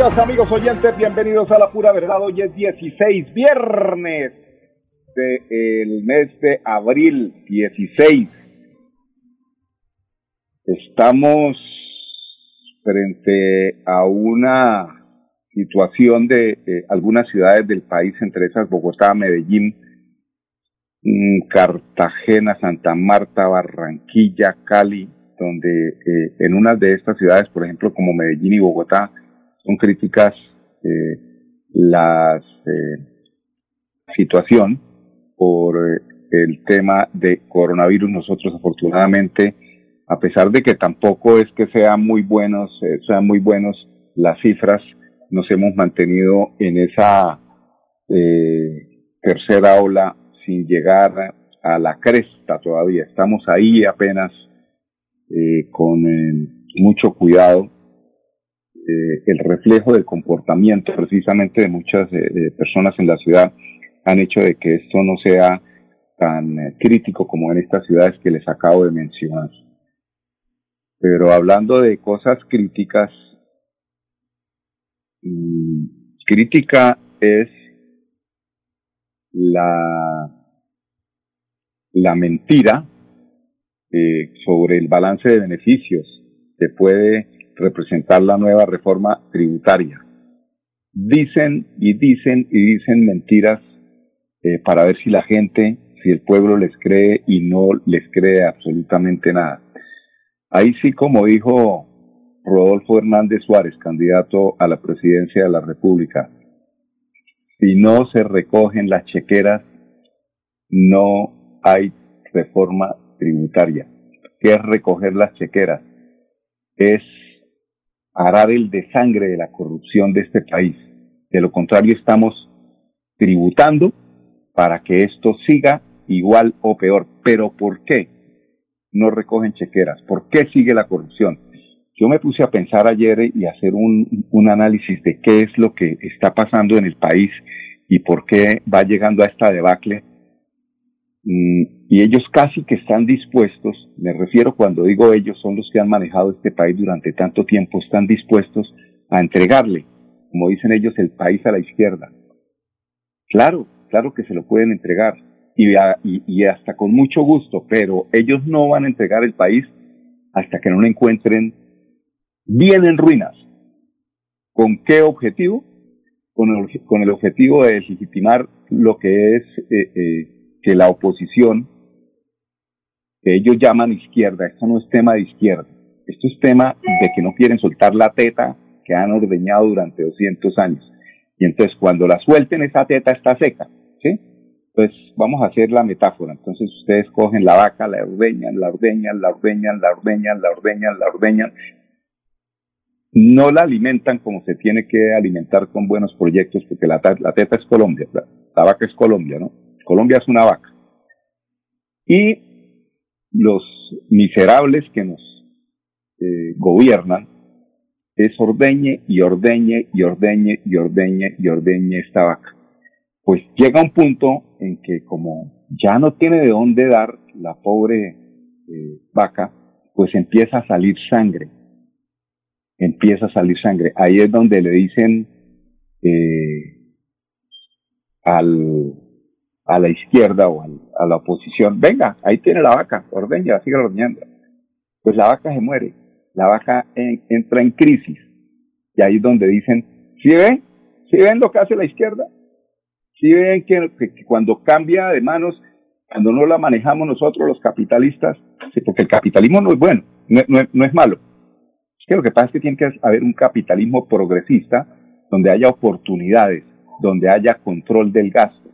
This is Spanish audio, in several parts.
Amigos oyentes, bienvenidos a La Pura Verdad. Hoy es 16, viernes del mes de abril 16. Estamos frente a una situación de eh, algunas ciudades del país, entre esas Bogotá, Medellín, mm, Cartagena, Santa Marta, Barranquilla, Cali, donde eh, en unas de estas ciudades, por ejemplo, como Medellín y Bogotá, son críticas eh, la eh, situación por eh, el tema de coronavirus. Nosotros afortunadamente, a pesar de que tampoco es que sean muy buenos, sean muy buenos las cifras, nos hemos mantenido en esa tercera ola sin llegar a la cresta todavía. Estamos ahí apenas con mucho cuidado eh, el reflejo del comportamiento precisamente de muchas eh, personas en la ciudad han hecho de que esto no sea tan eh, crítico como en estas ciudades que les acabo de mencionar. Pero hablando de cosas críticas, mm, crítica es la, la mentira sobre el balance de beneficios que puede representar la nueva reforma tributaria. Dicen y dicen y dicen mentiras eh, para ver si la gente, si el pueblo les cree y no les cree absolutamente nada. Ahí sí, como dijo Rodolfo Hernández Suárez, candidato a la presidencia de la República, si no se recogen las chequeras, no hay reforma tributaria. ¿Qué es recoger las chequeras? Es arar el de sangre de la corrupción de este país. De lo contrario, estamos tributando para que esto siga igual o peor. Pero ¿por qué no recogen chequeras? ¿Por qué sigue la corrupción? Yo me puse a pensar ayer y hacer un, un análisis de qué es lo que está pasando en el país y por qué va llegando a esta debacle y ellos casi que están dispuestos, me refiero cuando digo ellos, son los que han manejado este país durante tanto tiempo, están dispuestos a entregarle, como dicen ellos, el país a la izquierda. Claro, claro que se lo pueden entregar y, y, hasta con mucho gusto, pero ellos no van a entregar el país hasta que no lo encuentren bien en ruinas. ¿Con qué objetivo? Con el, con el objetivo de legitimar lo que es eh, eh, que la oposición, que ellos llaman izquierda, esto no es tema de izquierda, esto es tema de que no quieren soltar la teta que han ordeñado durante 200 años. Y entonces cuando la suelten, esa teta está seca, ¿sí? Pues vamos a hacer la metáfora. Entonces ustedes cogen la vaca, la ordeñan, la ordeñan, la ordeñan, la ordeñan, la ordeñan, la ordeñan. No la alimentan como se tiene que alimentar con buenos proyectos, porque la, la teta es Colombia, la vaca es Colombia, ¿no? Colombia es una vaca. Y los miserables que nos eh, gobiernan es ordeñe y ordeñe y ordeñe y ordeñe y ordeñe esta vaca. Pues llega un punto en que como ya no tiene de dónde dar la pobre eh, vaca, pues empieza a salir sangre. Empieza a salir sangre. Ahí es donde le dicen eh, al a la izquierda o a la oposición, venga, ahí tiene la vaca, ordeña, sigue ordeñando. Pues la vaca se muere, la vaca entra en crisis. Y ahí es donde dicen, ¿sí ven? ¿Sí ven lo que hace la izquierda? ¿Sí ven que, cuando cambia de manos, cuando no la manejamos nosotros los capitalistas, porque el capitalismo no es bueno, no, no es malo. Es que lo que pasa es que tiene que haber un capitalismo progresista donde haya oportunidades, donde haya control del gasto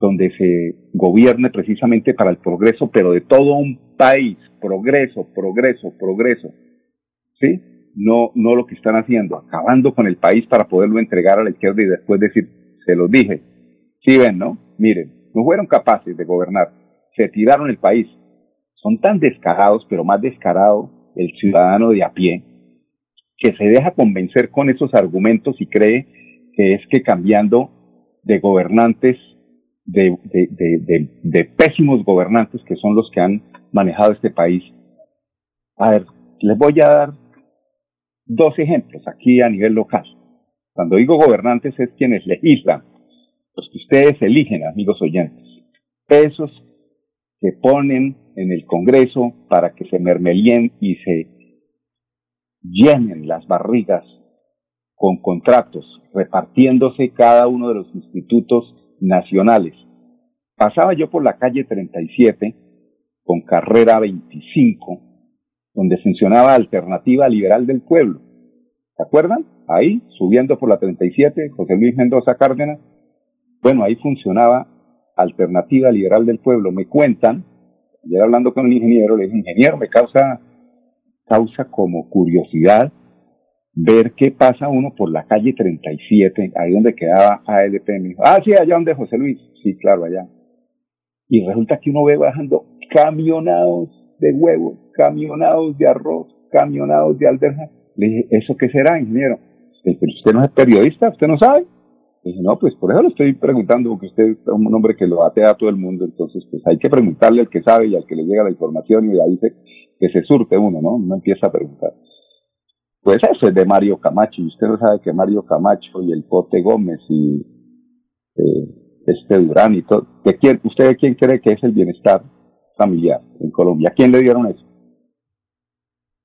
donde se gobierne precisamente para el progreso, pero de todo un país, progreso, progreso, progreso. ¿sí? No, no lo que están haciendo, acabando con el país para poderlo entregar a la izquierda y después decir, se los dije. Sí ven, ¿no? Miren, no fueron capaces de gobernar, se tiraron el país. Son tan descarados, pero más descarado el ciudadano de a pie, que se deja convencer con esos argumentos y cree que es que cambiando de gobernantes, de, pésimos gobernantes que son los que han manejado este país. A ver, les voy a dar dos ejemplos aquí a nivel local. Cuando digo gobernantes es quienes legislan, los que ustedes eligen, amigos oyentes. Esos que ponen en el Congreso para que se mermelien y se llenen las barrigas con contratos, repartiéndose cada uno de los institutos nacionales. Pasaba yo por la calle 37 con carrera 25, donde funcionaba Alternativa Liberal del Pueblo. ¿Se acuerdan? Ahí, subiendo por la 37, José Luis Mendoza Cárdenas. Bueno, ahí funcionaba Alternativa Liberal del Pueblo. Me cuentan, ayer hablando con un ingeniero, le dije, ingeniero, me causa, causa como curiosidad ver qué pasa uno por la calle 37, ahí donde quedaba ALP. Me dijo, ah, sí, allá donde José Luis. Sí, claro, allá. Y resulta que uno ve bajando camionados de huevos, camionados de arroz, camionados de alberja. Le dije, ¿eso qué será, ingeniero? Pero usted no es periodista, usted no sabe. Le dije, no, pues por eso lo estoy preguntando, porque usted es un hombre que lo batea a todo el mundo, entonces pues hay que preguntarle al que sabe y al que le llega la información y ahí se, que se surte uno, ¿no? Uno empieza a preguntar. Pues eso es de Mario Camacho, y usted no sabe que Mario Camacho y el Pote Gómez y eh, este Durán y todo, ¿de quién, ¿usted de quién cree que es el bienestar familiar en Colombia? ¿A quién le dieron eso?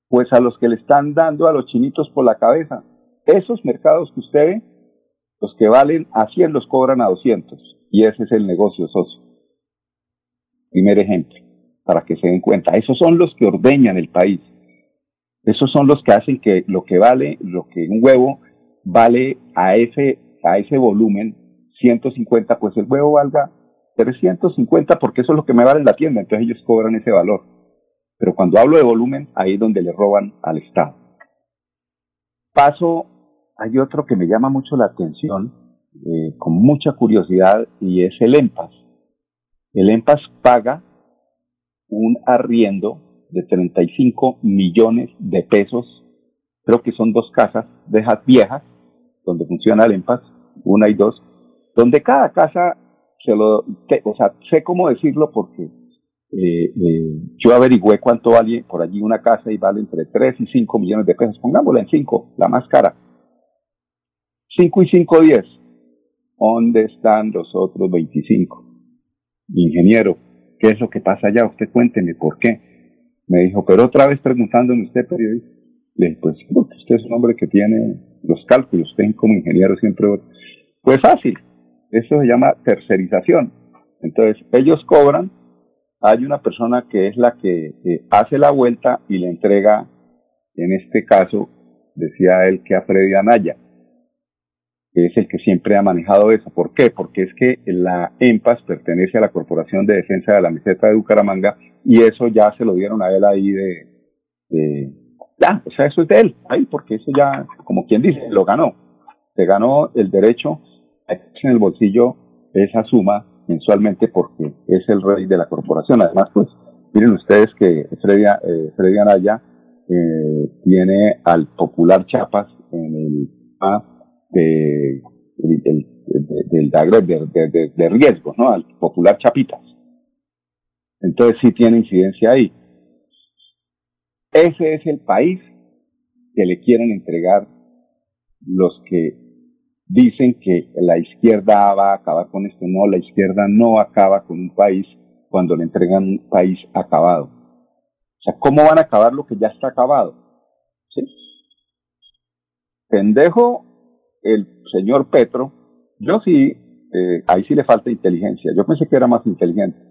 Pues a los que le están dando a los chinitos por la cabeza. Esos mercados que usted ve, los que valen a 100 los cobran a 200. Y ese es el negocio socio. Primer ejemplo, para que se den cuenta. Esos son los que ordeñan el país. Esos son los que hacen que lo que vale, lo que un huevo vale a ese, a ese volumen, 150, pues el huevo valga 350 porque eso es lo que me vale en la tienda, entonces ellos cobran ese valor. Pero cuando hablo de volumen, ahí es donde le roban al Estado. Paso, hay otro que me llama mucho la atención, eh, con mucha curiosidad, y es el EMPAS. El EMPAS paga un arriendo de 35 millones de pesos. Creo que son dos casas de viejas donde funciona el EMPAS, una y dos, donde cada casa se lo, o sea, sé cómo decirlo porque eh, eh, yo averigüé cuánto vale por allí una casa y vale entre 3 y 5 millones de pesos. Pongámosla en 5, la más cara. 5 y 5, 10. ¿Dónde están los otros 25? Ingeniero, ¿qué es lo que pasa allá? Usted cuénteme por qué. Me dijo, pero otra vez preguntándome usted, periodista. Le dije, pues usted es un hombre que tiene los cálculos, usted como ingeniero siempre... Pues fácil, eso se llama tercerización. Entonces, ellos cobran, hay una persona que es la que hace la vuelta y le entrega, en este caso, decía él que a Freddy Anaya, que es el que siempre ha manejado eso. ¿Por qué? Porque es que la EMPAS pertenece a la Corporación de Defensa de la Meseta de Bucaramanga y eso ya se lo dieron a él ahí de, ya, o sea, eso es de él, ahí, porque eso ya, como quien dice, lo ganó. Se ganó el derecho a en el bolsillo esa suma mensualmente porque es el rey de la corporación. Además, pues, miren ustedes que Freddy, eh, Freddy Anaya eh, tiene al popular Chapas en el de, del de, de, riesgo, ¿no? Al popular Chapitas. Entonces sí tiene incidencia ahí. Ese es el país que le quieren entregar los que dicen que la izquierda va a acabar con esto. No, la izquierda no acaba con un país cuando le entregan un país acabado. O sea, ¿cómo van a acabar lo que ya está acabado? ¿Sí? Pendejo el señor Petro, yo sí, eh, ahí sí le falta inteligencia. Yo pensé que era más inteligente.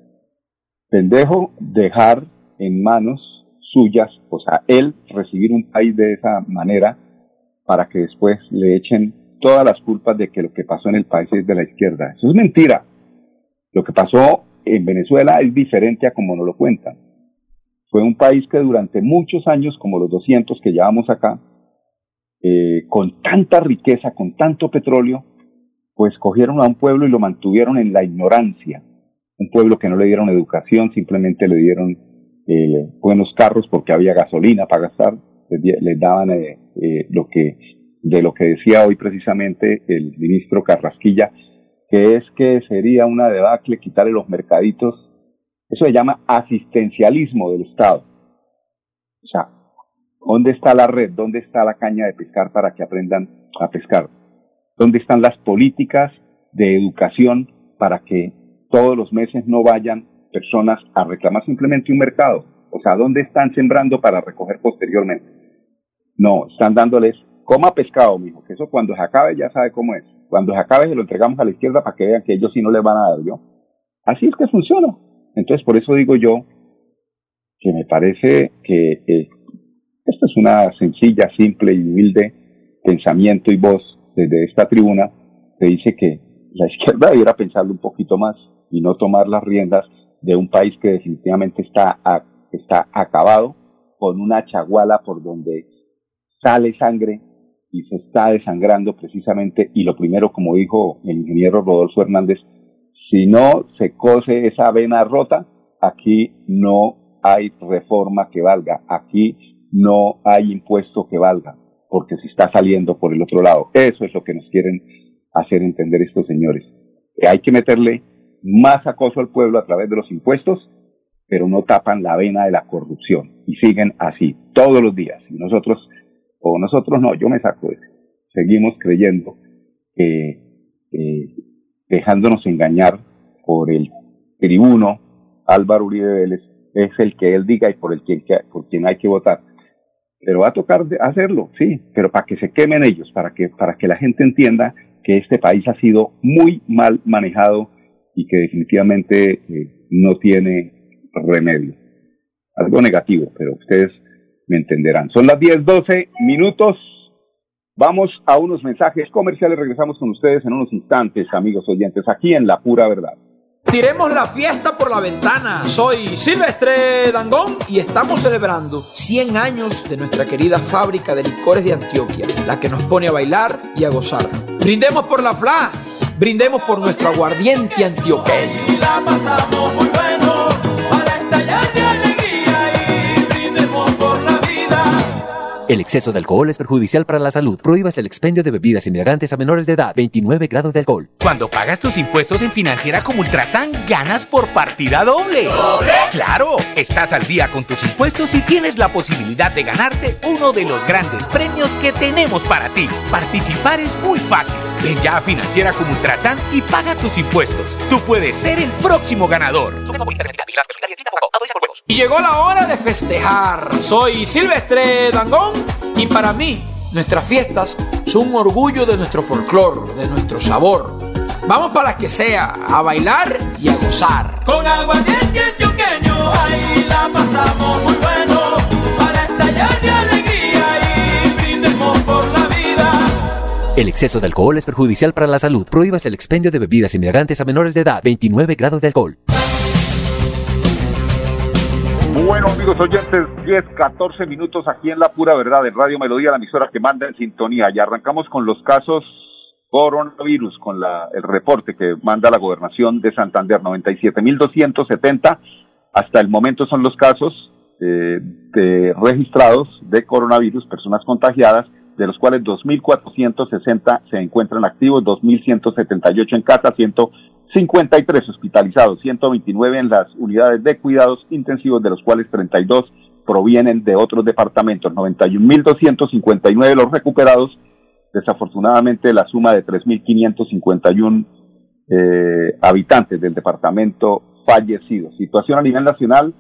Pendejo dejar en manos suyas, o sea, él recibir un país de esa manera para que después le echen todas las culpas de que lo que pasó en el país es de la izquierda. Eso es mentira. Lo que pasó en Venezuela es diferente a como nos lo cuentan. fue un país que durante muchos años, como los 200 que llevamos acá, eh, con tanta riqueza, con tanto petróleo, pues cogieron a un pueblo y lo mantuvieron en la ignorancia. Un pueblo que no le dieron educación, simplemente le dieron eh, buenos carros porque había gasolina para gastar, les, daban eh, eh, lo que, de lo que decía hoy precisamente el ministro Carrasquilla, que es que sería una debacle quitarle los mercaditos. Eso se llama asistencialismo del Estado. O sea, ¿dónde está la red? ¿Dónde está la caña de pescar para que aprendan a pescar? ¿Dónde están las políticas de educación para que todos los meses no vayan personas a reclamar simplemente un mercado? O sea, ¿dónde están sembrando para recoger posteriormente? No, están dándoles, coma pescado, mijo, que eso cuando se acabe ya sabe cómo es. Cuando se acabe se lo entregamos a la izquierda para que vean que ellos sí no les van a dar yo. Así es que funciona. Entonces, por eso digo yo que me parece que eh, esto es una sencilla, simple y humilde pensamiento y voz desde esta tribuna que dice que la izquierda debiera pensarlo un poquito más y no tomar las riendas de un país que definitivamente está, está acabado con una chaguala por donde sale sangre y se está desangrando precisamente y lo primero, como dijo el ingeniero Rodolfo Hernández, si no se cose esa vena rota, aquí no hay reforma que valga, aquí no hay impuesto que valga porque se está saliendo por el otro lado. Eso es lo que nos quieren hacer entender estos señores. hay que meterle más acoso al pueblo a través de los impuestos, pero no tapan la vena de la corrupción y siguen así todos los días. Y nosotros, o nosotros no, yo me saco de eso. Seguimos creyendo que dejándonos engañar por el tribuno Álvaro Uribe Vélez es el que él diga y por el quien, por quien hay que votar pero va a tocar hacerlo, sí, pero para que se quemen ellos, para que, para que la gente entienda que este país ha sido muy mal manejado y que definitivamente eh, no tiene remedio. Algo negativo, pero ustedes me entenderán. Son las 10, 12 minutos. Vamos a unos mensajes comerciales. Regresamos con ustedes en unos instantes, amigos oyentes, aquí en La Pura Verdad. Tiremos la fiesta por la ventana. Soy Silvestre Dangón y estamos celebrando 100 años de nuestra querida fábrica de licores de Antioquia, la que nos pone a bailar y a gozar. Brindemos por la FLA, brindemos por nuestro aguardiente antioqueño. Y la pasamos muy bueno para estallar de alegría y brindemos por la vida. El exceso de alcohol es perjudicial para la salud. Prohíbas el expendio de bebidas inmigrantes a menores de edad. 29 grados de alcohol. Cuando pagas tus impuestos en Financiera como Ultrasan, ganas por partida doble. ¿Doble? ¡Claro! Estás al día con tus impuestos y tienes la posibilidad de ganarte uno de los grandes premios que tenemos para ti. Participar es muy fácil. Ven ya a Financiera como Ultrasan y paga tus impuestos. Tú puedes ser el próximo ganador. Y llegó la hora de festejar. Soy Silvestre Dangón y para mí nuestras fiestas son un orgullo de nuestro folclor, de nuestro sabor. Vamos para que sea, a bailar y a gozar. Con aguardiente antioqueño, ahí la pasamos muy bueno. Para estallar de alegría El exceso de alcohol es perjudicial para la salud. Prohíbas el expendio de bebidas inmigrantes a menores de edad. 29 grados de alcohol. Bueno, amigos oyentes, 10, 14 minutos aquí en La Pura Verdad, en Radio Melodía, la emisora que manda en sintonía. Y arrancamos con los casos coronavirus, con la, el reporte que manda la gobernación de Santander, 97.270. Hasta el momento son los casos eh, de registrados de coronavirus, personas contagiadas, de los cuales 2.460 se encuentran activos, 2.178 en casa, 100 53 hospitalizados, 129 en las unidades de cuidados intensivos, de los cuales 32 provienen de otros departamentos, 91.259 los recuperados, desafortunadamente la suma de 3.551 eh, habitantes del departamento fallecidos. Situación a nivel nacional,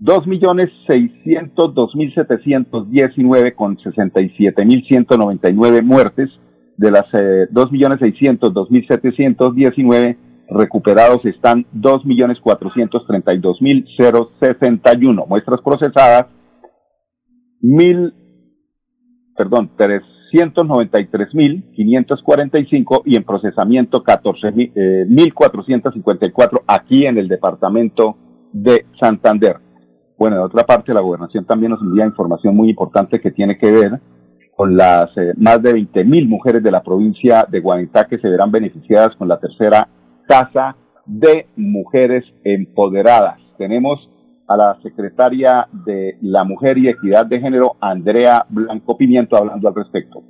2.602.719 con 67.199 muertes, de las eh, 2.602.719 recuperados están 2.432.061. Muestras procesadas, mil, perdón, 393.545 y en procesamiento 14.454 eh, aquí en el departamento de Santander. Bueno, de otra parte, la gobernación también nos envía información muy importante que tiene que ver con las eh, más de 20 mil mujeres de la provincia de Guanitá que se verán beneficiadas con la tercera casa de mujeres empoderadas. Tenemos a la secretaria de la Mujer y Equidad de Género, Andrea Blanco Pimiento, hablando al respecto.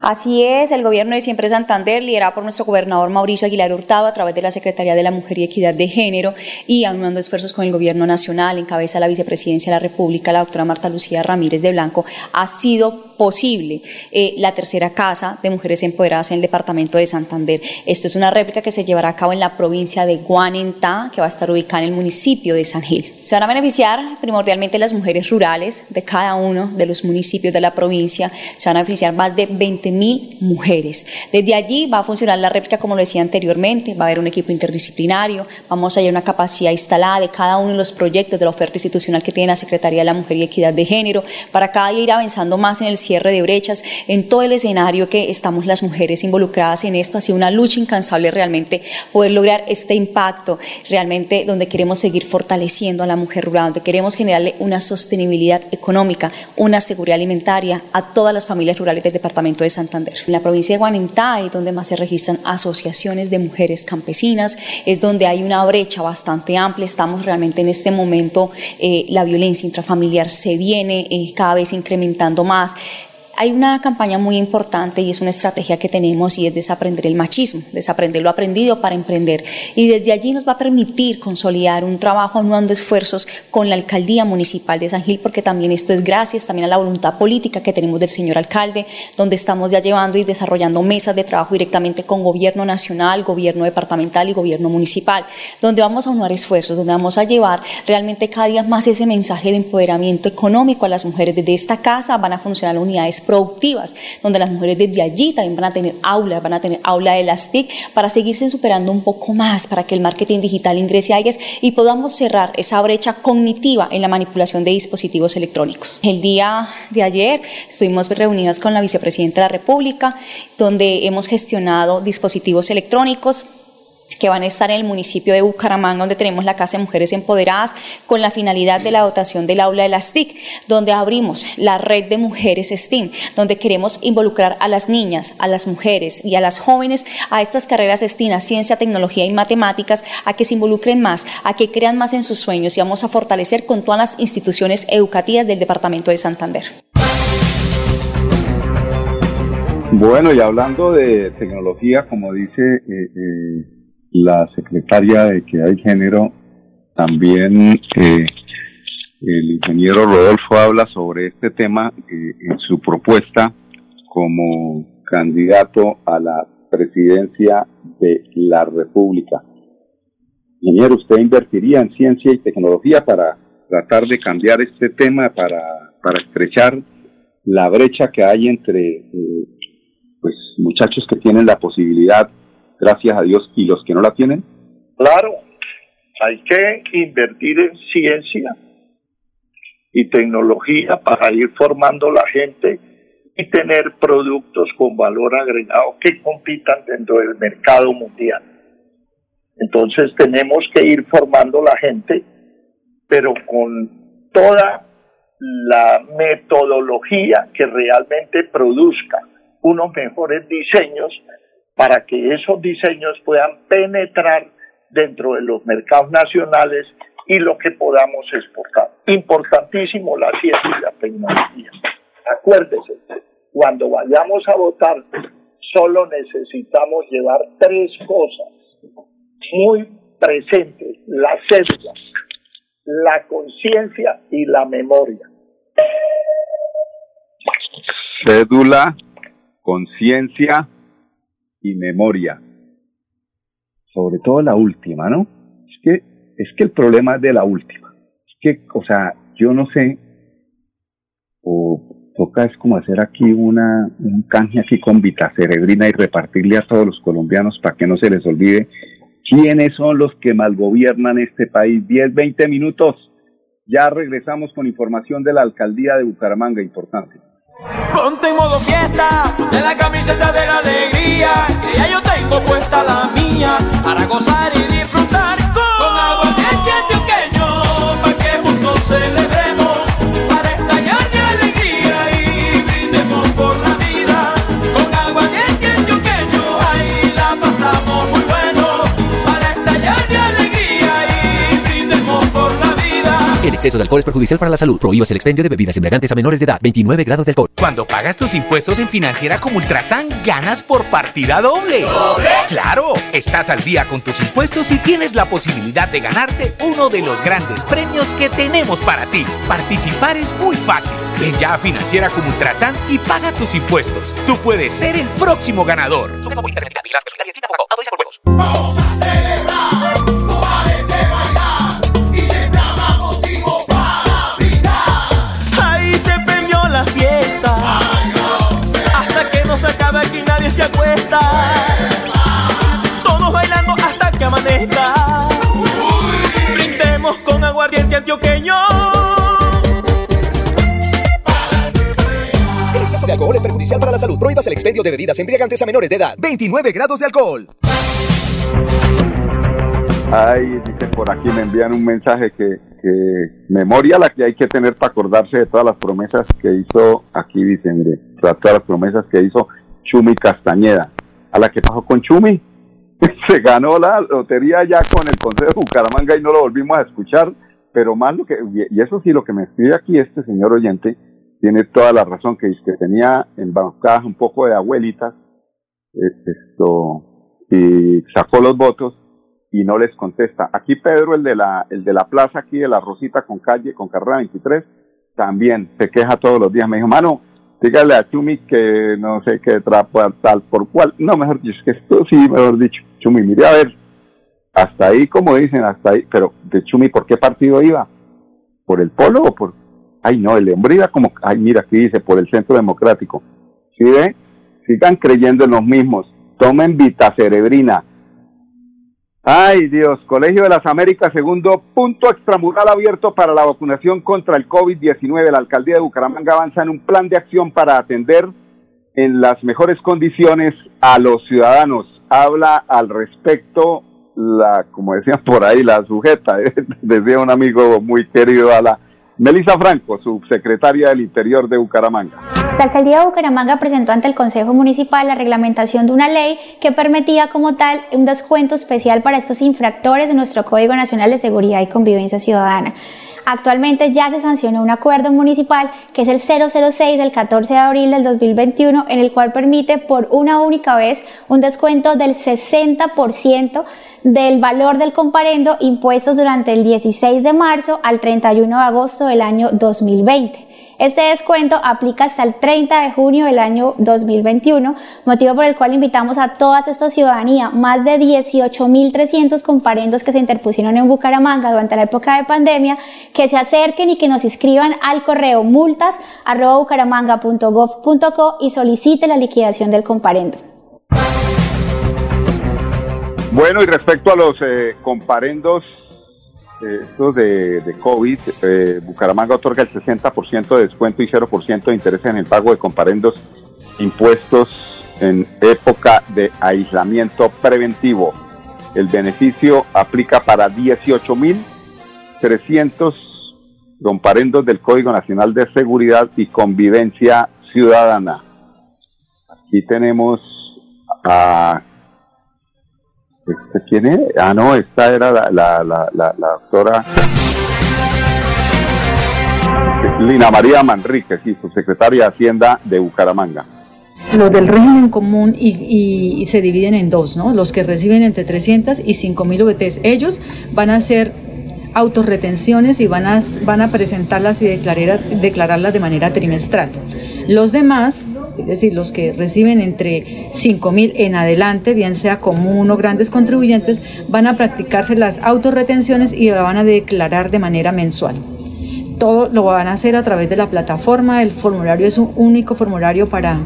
Así es, el gobierno de Siempre Santander, liderado por nuestro gobernador Mauricio Aguilar Hurtado a través de la Secretaría de la Mujer y Equidad de Género y aunando esfuerzos con el gobierno nacional, en cabeza la vicepresidencia de la República, la doctora Marta Lucía Ramírez de Blanco, ha sido posible eh, la tercera casa de mujeres empoderadas en el departamento de Santander. Esto es una réplica que se llevará a cabo en la provincia de Guanentá, que va a estar ubicada en el municipio de San Gil. Se van a beneficiar primordialmente las mujeres rurales de cada uno de los municipios de la provincia. Se van a beneficiar más de 20 mil mujeres. Desde allí va a funcionar la réplica, como lo decía anteriormente, va a haber un equipo interdisciplinario, vamos a hallar una capacidad instalada de cada uno de los proyectos de la oferta institucional que tiene la Secretaría de la Mujer y Equidad de Género, para cada día ir avanzando más en el cierre de brechas, en todo el escenario que estamos las mujeres involucradas en esto. Ha sido una lucha incansable realmente poder lograr este impacto, realmente donde queremos seguir fortaleciendo a la mujer rural, donde queremos generarle una sostenibilidad económica, una seguridad alimentaria a todas las familias rurales del departamento de Santander. En la provincia de Guanentá, donde más se registran asociaciones de mujeres campesinas, es donde hay una brecha bastante amplia. Estamos realmente en este momento, eh, la violencia intrafamiliar se viene eh, cada vez incrementando más. Hay una campaña muy importante y es una estrategia que tenemos y es desaprender el machismo, desaprender lo aprendido para emprender. Y desde allí nos va a permitir consolidar un trabajo anuando esfuerzos con la alcaldía municipal de San Gil, porque también esto es gracias también a la voluntad política que tenemos del señor alcalde, donde estamos ya llevando y desarrollando mesas de trabajo directamente con gobierno nacional, gobierno departamental y gobierno municipal, donde vamos a unir esfuerzos, donde vamos a llevar realmente cada día más ese mensaje de empoderamiento económico a las mujeres. Desde esta casa van a funcionar unidades productivas, donde las mujeres desde allí también van a tener aulas, van a tener aula de las TIC para seguirse superando un poco más, para que el marketing digital ingrese a ellas y podamos cerrar esa brecha cognitiva en la manipulación de dispositivos electrónicos. El día de ayer estuvimos reunidas con la vicepresidenta de la República, donde hemos gestionado dispositivos electrónicos que van a estar en el municipio de Bucaramanga, donde tenemos la Casa de Mujeres Empoderadas, con la finalidad de la dotación del aula de las TIC, donde abrimos la red de mujeres STEAM, donde queremos involucrar a las niñas, a las mujeres y a las jóvenes a estas carreras STEAM, a ciencia, tecnología y matemáticas, a que se involucren más, a que crean más en sus sueños y vamos a fortalecer con todas las instituciones educativas del Departamento de Santander. Bueno, y hablando de tecnología, como dice eh, eh la secretaria de Equidad y Género, también eh, el ingeniero Rodolfo habla sobre este tema eh, en su propuesta como candidato a la presidencia de la República. Ingeniero, ¿usted invertiría en ciencia y tecnología para tratar de cambiar este tema, para, para estrechar la brecha que hay entre eh, pues muchachos que tienen la posibilidad gracias a Dios, y los que no la tienen? Claro, hay que invertir en ciencia y tecnología para ir formando la gente y tener productos con valor agregado que compitan dentro del mercado mundial. Entonces tenemos que ir formando la gente, pero con toda la metodología que realmente produzca unos mejores diseños para que esos diseños puedan penetrar dentro de los mercados nacionales y lo que podamos exportar. Importantísimo la ciencia y la tecnología. Acuérdese, cuando vayamos a votar, solo necesitamos llevar tres cosas muy presentes, la cédula, la conciencia y la memoria. Cédula, conciencia y memoria. Sobre todo la última, ¿no? Es que, es que el problema es de la última. Es que, o sea, yo no sé, o toca es como hacer aquí una, un canje aquí con Vitacerebrina y repartirle a todos los colombianos para que no se les olvide quiénes son los que malgobiernan este país. 10, 20 minutos. Ya regresamos con información de la alcaldía de Bucaramanga, importante. Ponte en modo fiesta, ponte la camiseta de la alegría, que ya yo tengo puesta la mía, para gozar exceso de alcohol es perjudicial para la salud. Prohíbas el expendio de bebidas embriagantes a menores de edad. 29 grados de alcohol. Cuando pagas tus impuestos en Financiera como Ultrasan, ganas por partida doble. ¿Doble? ¡Claro! Estás al día con tus impuestos y tienes la posibilidad de ganarte uno de los grandes premios que tenemos para ti. Participar es muy fácil. Ven ya a Financiera como Ultrasan y paga tus impuestos. Tú puedes ser el próximo ganador. Vamos a celebrar, aguardiente antioqueño. El exceso de alcohol es perjudicial para la salud. Prohíbas el expendio de bebidas embriagantes a menores de edad. 29 grados de alcohol. Ay, dicen por aquí, me envían un mensaje que, que memoria la que hay que tener para acordarse de todas las promesas que hizo, aquí dicen, mire, todas las promesas que hizo Chumi Castañeda. A la que pasó con Chumi, se ganó la lotería ya con el Consejo de Bucaramanga y no lo volvimos a escuchar, pero más lo que, y eso sí, lo que me escribe aquí este señor oyente, tiene toda la razón, que, que tenía embarcadas un poco de abuelitas, eh, esto, y sacó los votos y no les contesta. Aquí Pedro, el de la, el de la plaza aquí de la Rosita con calle, con carrera 23, también se queja todos los días. Me dijo, mano, dígale a Chumi que no sé qué trapo tal por cual. No, mejor dicho, que esto sí, mejor dicho. Chumi, mire a ver, hasta ahí, como dicen, hasta ahí, pero de Chumi, ¿por qué partido iba? ¿Por el polo o por...? Ay, no, el hombre iba como, ay, mira, aquí dice, por el Centro Democrático. ¿Sí ve? Sigan creyendo en los mismos. Tomen vitacerebrina. Ay Dios, Colegio de las Américas, segundo punto extramural abierto para la vacunación contra el COVID-19. La alcaldía de Bucaramanga avanza en un plan de acción para atender en las mejores condiciones a los ciudadanos. Habla al respecto la, como decían por ahí, la sujeta, decía un amigo muy querido a la Melissa Franco, subsecretaria del Interior de Bucaramanga. La alcaldía de Bucaramanga presentó ante el Consejo Municipal la reglamentación de una ley que permitía como tal un descuento especial para estos infractores de nuestro Código Nacional de Seguridad y Convivencia Ciudadana. Actualmente ya se sancionó un acuerdo municipal que es el 006 del 14 de abril del 2021 en el cual permite por una única vez un descuento del 60% del valor del comparendo impuestos durante el 16 de marzo al 31 de agosto del año 2020. Este descuento aplica hasta el 30 de junio del año 2021, motivo por el cual invitamos a toda esta ciudadanía, más de 18.300 comparendos que se interpusieron en Bucaramanga durante la época de pandemia, que se acerquen y que nos inscriban al correo multas.bucaramanga.gov.co y solicite la liquidación del comparendo. Bueno, y respecto a los eh, comparendos estos de, COVID, eh, Bucaramanga otorga el 60% de descuento y 0% de interés en el pago de comparendos impuestos en época de aislamiento preventivo. El beneficio aplica para 18.300 comparendos del Código Nacional de Seguridad y Convivencia Ciudadana. Aquí tenemos a ¿Este ¿Quién es? Ah, no, esta era la, la, la, la, la doctora Lina María Manrique, sí, subsecretaria de Hacienda de Bucaramanga. Los del régimen común y, se dividen en dos, ¿no? Los que reciben entre 300 y 5 mil VTs. Ellos van a hacer autorretenciones y van a, van a presentarlas y declarar, declararlas de manera trimestral. Los demás es decir, los que reciben entre 5 mil en adelante, bien sea común o grandes contribuyentes, van a practicarse las autorretenciones y la van a declarar de manera mensual. Todo lo van a hacer a través de la plataforma, el formulario es un único formulario para,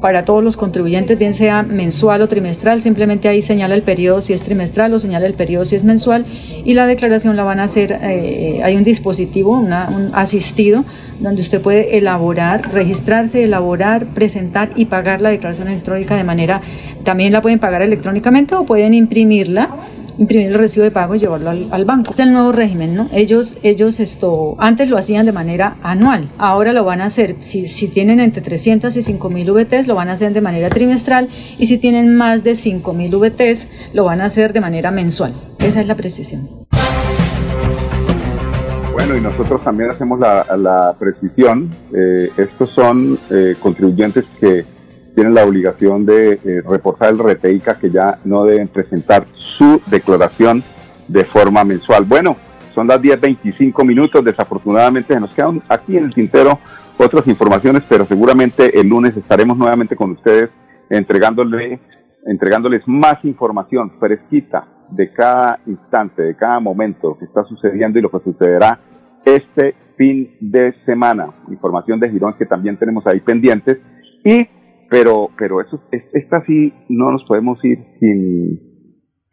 para todos los contribuyentes, bien sea mensual o trimestral, simplemente ahí señala el periodo si es trimestral o señala el periodo si es mensual y la declaración la van a hacer, eh, hay un dispositivo, una, un asistido, donde usted puede elaborar, registrarse, elaborar, presentar y pagar la declaración electrónica de manera, también la pueden pagar electrónicamente o pueden imprimirla imprimir el recibo de pago y llevarlo al, banco. Es el nuevo régimen, ¿no? Ellos, ellos esto, antes lo hacían de manera anual, ahora lo van a hacer, si, si tienen entre 300 y 5 mil VTs, lo van a hacer de manera trimestral y si tienen más de 5 mil VTs, lo van a hacer de manera mensual. Esa es la precisión. Bueno, y nosotros también hacemos la, la precisión. Eh, estos son eh, contribuyentes que tienen la obligación de eh, reportar el RTICA que ya no deben presentar su declaración de forma mensual. Bueno, son las 10.25 minutos. Desafortunadamente se nos quedan aquí en el tintero otras informaciones, pero seguramente el lunes estaremos nuevamente con ustedes entregándole, entregándoles más información fresquita de cada instante, de cada momento que está sucediendo y lo que sucederá este fin de semana. Información de Girón que también tenemos ahí pendientes. Y, pero, pero eso, esta sí no nos podemos ir sin,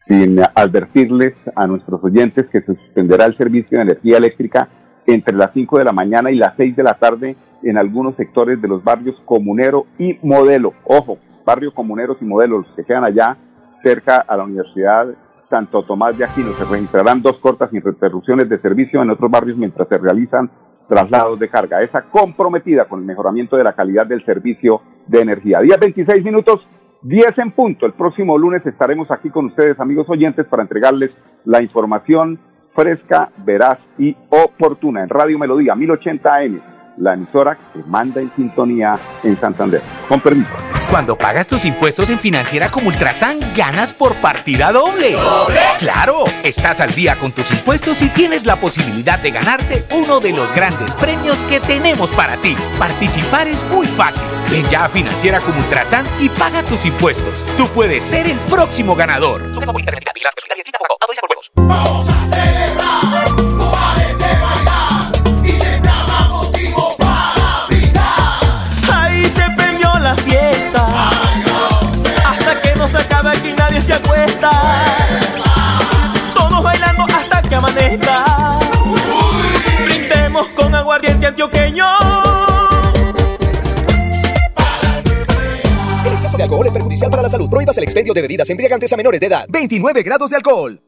sin advertirles a nuestros oyentes que se suspenderá el servicio de energía eléctrica entre las 5 de la mañana y las 6 de la tarde en algunos sectores de los barrios Comunero y Modelo. Ojo, barrios Comuneros y Modelo, los que quedan allá cerca a la Universidad Santo Tomás de Aquino. Se registrarán dos cortas interrupciones de servicio en otros barrios mientras se realizan traslados de carga. Esa comprometida con el mejoramiento de la calidad del servicio de energía. Día 26 minutos, 10 en punto. El próximo lunes estaremos aquí con ustedes, amigos oyentes, para entregarles la información fresca, veraz y oportuna en Radio Melodía 1080 AM la emisora que manda en sintonía en Santander. Con permiso. Cuando pagas tus impuestos en Financiera como Ultrasan, ganas por partida doble. ¿Doble? ¡Claro! Estás al día con tus impuestos y tienes la posibilidad de ganarte uno de los grandes premios que tenemos para ti. Participar es muy fácil. Ven ya a Financiera como Ultrasan y paga tus impuestos. Tú puedes ser el próximo ganador. Vamos a celebrar, Brindemos con aguardiente antioqueño. El exceso de alcohol es perjudicial para la salud. Prohíbas el expendio de bebidas embriagantes a menores de edad. 29 grados de alcohol.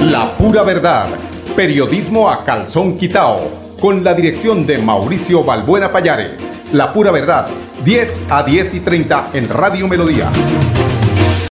La pura verdad. Periodismo a calzón quitao. Con la dirección de Mauricio Balbuena Payares. La pura verdad. 10 a 10 y 30 en Radio Melodía.